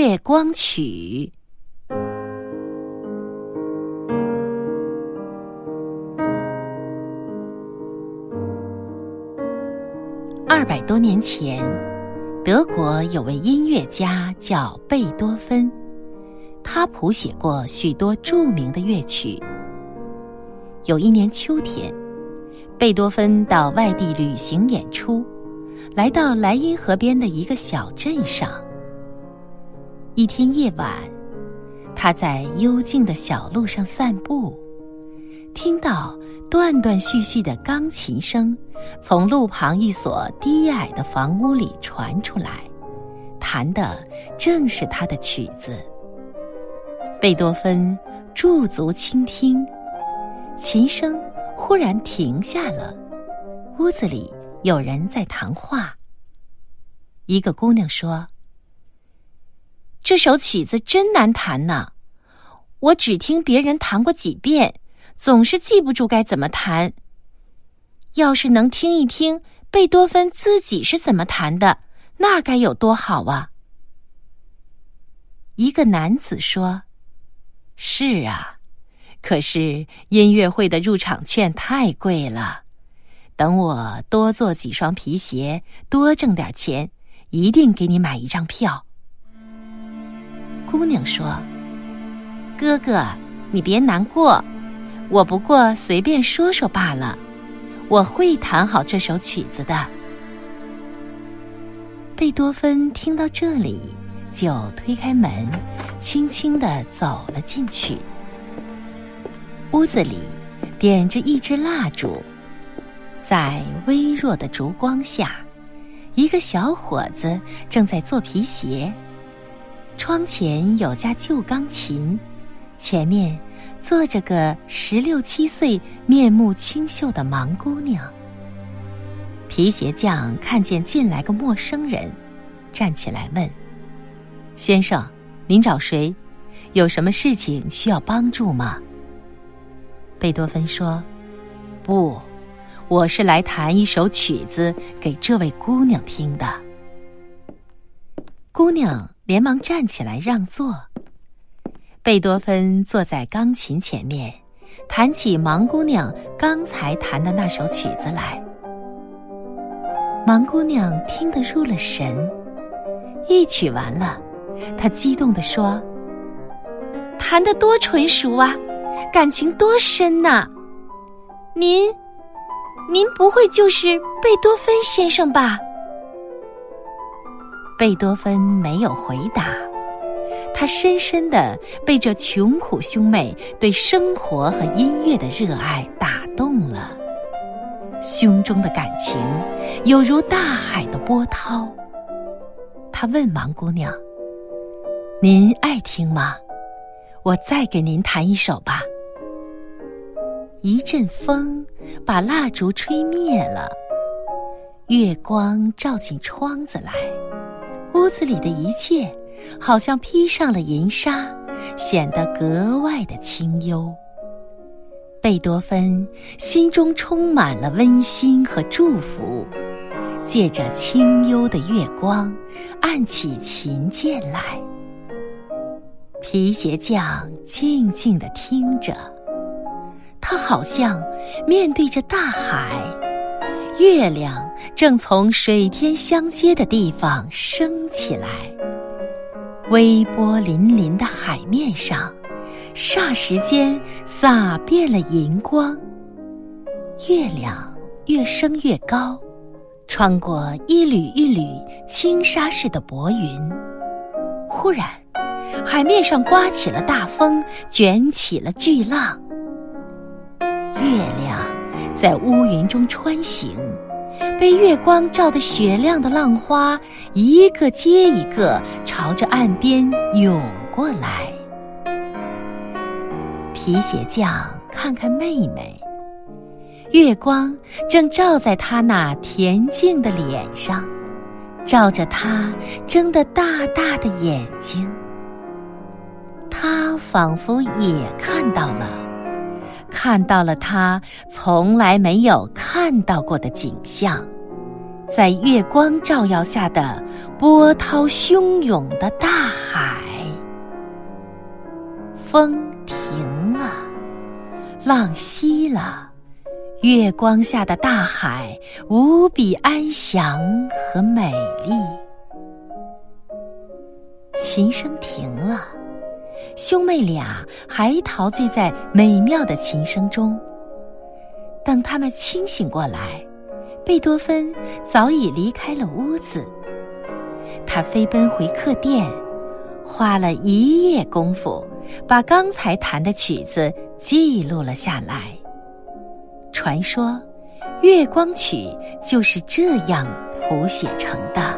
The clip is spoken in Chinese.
月光曲》。二百多年前，德国有位音乐家叫贝多芬，他谱写过许多著名的乐曲。有一年秋天，贝多芬到外地旅行演出，来到莱茵河边的一个小镇上。一天夜晚，他在幽静的小路上散步，听到断断续续的钢琴声从路旁一所低矮的房屋里传出来，弹的正是他的曲子。贝多芬驻足倾听。琴声忽然停下了，屋子里有人在谈话。一个姑娘说：“这首曲子真难弹呢，我只听别人弹过几遍，总是记不住该怎么弹。要是能听一听贝多芬自己是怎么弹的，那该有多好啊！”一个男子说：“是啊。”可是音乐会的入场券太贵了，等我多做几双皮鞋，多挣点钱，一定给你买一张票。姑娘说：“哥哥，你别难过，我不过随便说说罢了，我会弹好这首曲子的。”贝多芬听到这里，就推开门，轻轻的走了进去。屋子里点着一支蜡烛，在微弱的烛光下，一个小伙子正在做皮鞋。窗前有架旧钢琴，前面坐着个十六七岁、面目清秀的盲姑娘。皮鞋匠看见进来个陌生人，站起来问：“先生，您找谁？有什么事情需要帮助吗？”贝多芬说：“不，我是来弹一首曲子给这位姑娘听的。”姑娘连忙站起来让座。贝多芬坐在钢琴前面，弹起盲姑娘刚才弹的那首曲子来。盲姑娘听得入了神，一曲完了，她激动地说：“弹得多纯熟啊！”感情多深呐！您，您不会就是贝多芬先生吧？贝多芬没有回答，他深深的被这穷苦兄妹对生活和音乐的热爱打动了，胸中的感情有如大海的波涛。他问盲姑娘：“您爱听吗？”我再给您弹一首吧。一阵风把蜡烛吹灭了，月光照进窗子来，屋子里的一切好像披上了银纱，显得格外的清幽。贝多芬心中充满了温馨和祝福，借着清幽的月光，按起琴键来。皮鞋匠静静地听着，他好像面对着大海，月亮正从水天相接的地方升起来，微波粼粼的海面上，霎时间洒遍了银光。月亮越升越高，穿过一缕一缕轻纱似的薄云，忽然。海面上刮起了大风，卷起了巨浪。月亮在乌云中穿行，被月光照得雪亮的浪花一个接一个朝着岸边涌过来。皮鞋匠看看妹妹，月光正照在她那恬静的脸上，照着她睁得大大的眼睛。他仿佛也看到了，看到了他从来没有看到过的景象，在月光照耀下的波涛汹涌的大海。风停了，浪息了，月光下的大海无比安详和美丽。琴声停了，兄妹俩还陶醉在美妙的琴声中。等他们清醒过来，贝多芬早已离开了屋子。他飞奔回客店，花了一夜功夫，把刚才弹的曲子记录了下来。传说，《月光曲》就是这样谱写成的。